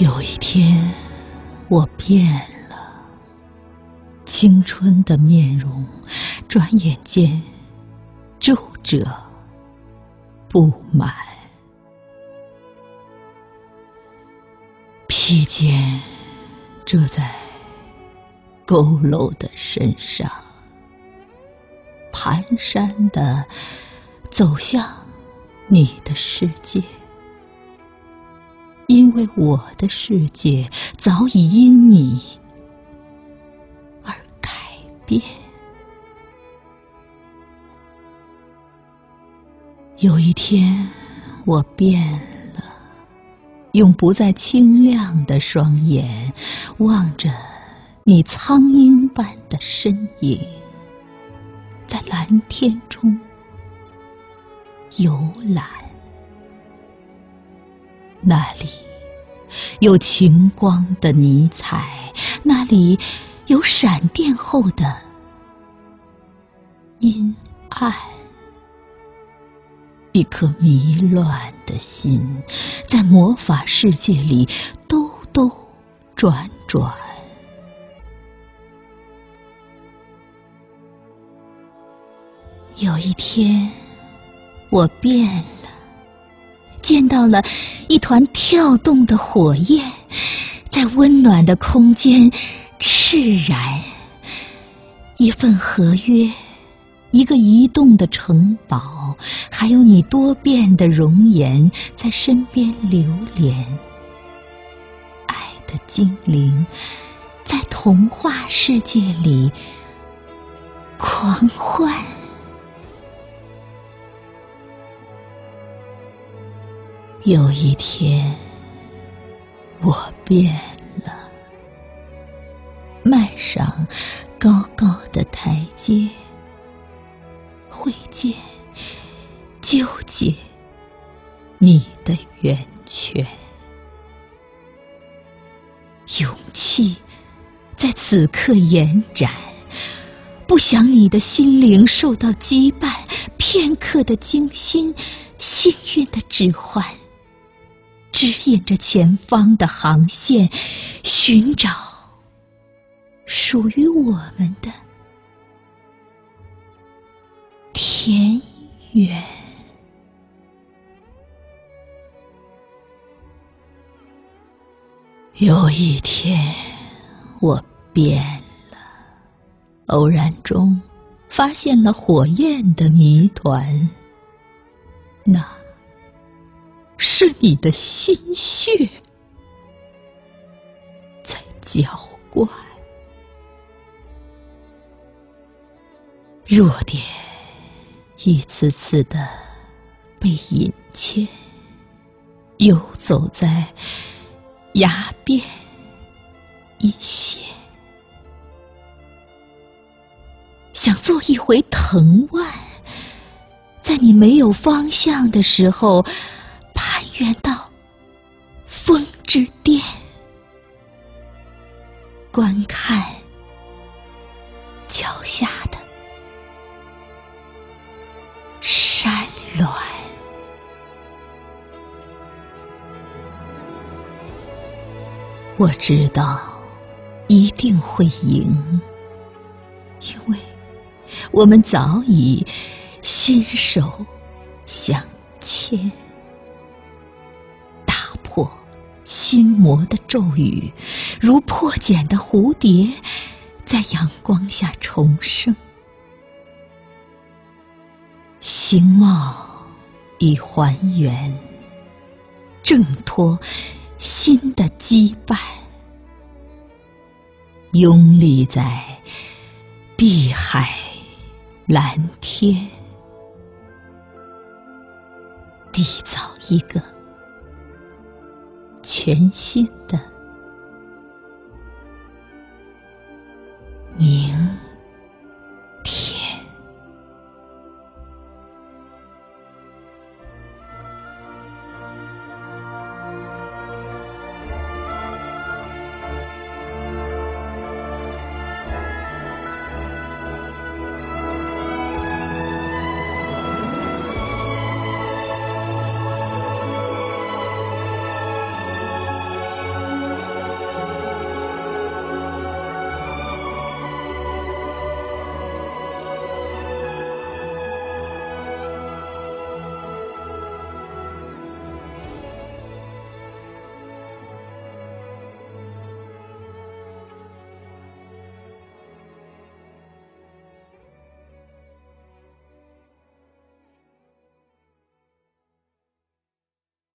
有一天，我变了，青春的面容，转眼间皱褶不满，披肩遮在佝偻的身上，蹒跚的走向你的世界。因为我的世界早已因你而改变。有一天，我变了，用不再清亮的双眼望着你苍鹰般的身影，在蓝天中游览。那里有晴光的尼彩，那里有闪电后的阴暗。一颗迷乱的心，在魔法世界里兜兜转转。有一天，我变。见到了一团跳动的火焰，在温暖的空间炽然。一份合约，一个移动的城堡，还有你多变的容颜在身边流连。爱的精灵，在童话世界里狂欢。有一天，我变了，迈上高高的台阶，会见、纠结你的源泉，勇气在此刻延展，不想你的心灵受到羁绊，片刻的惊心，幸运的指环。指引着前方的航线，寻找属于我们的田园。有一天，我变了，偶然中发现了火焰的谜团。那。是你的心血在浇灌，弱点一次次的被引牵，游走在崖边一线，想做一回藤蔓，在你没有方向的时候。观看脚下的山峦。我知道一定会赢，因为我们早已心手相牵。打破心魔的咒语，如破茧的蝴蝶，在阳光下重生。形貌已还原，挣脱新的羁绊，拥立在碧海蓝天，缔造一个。全新的。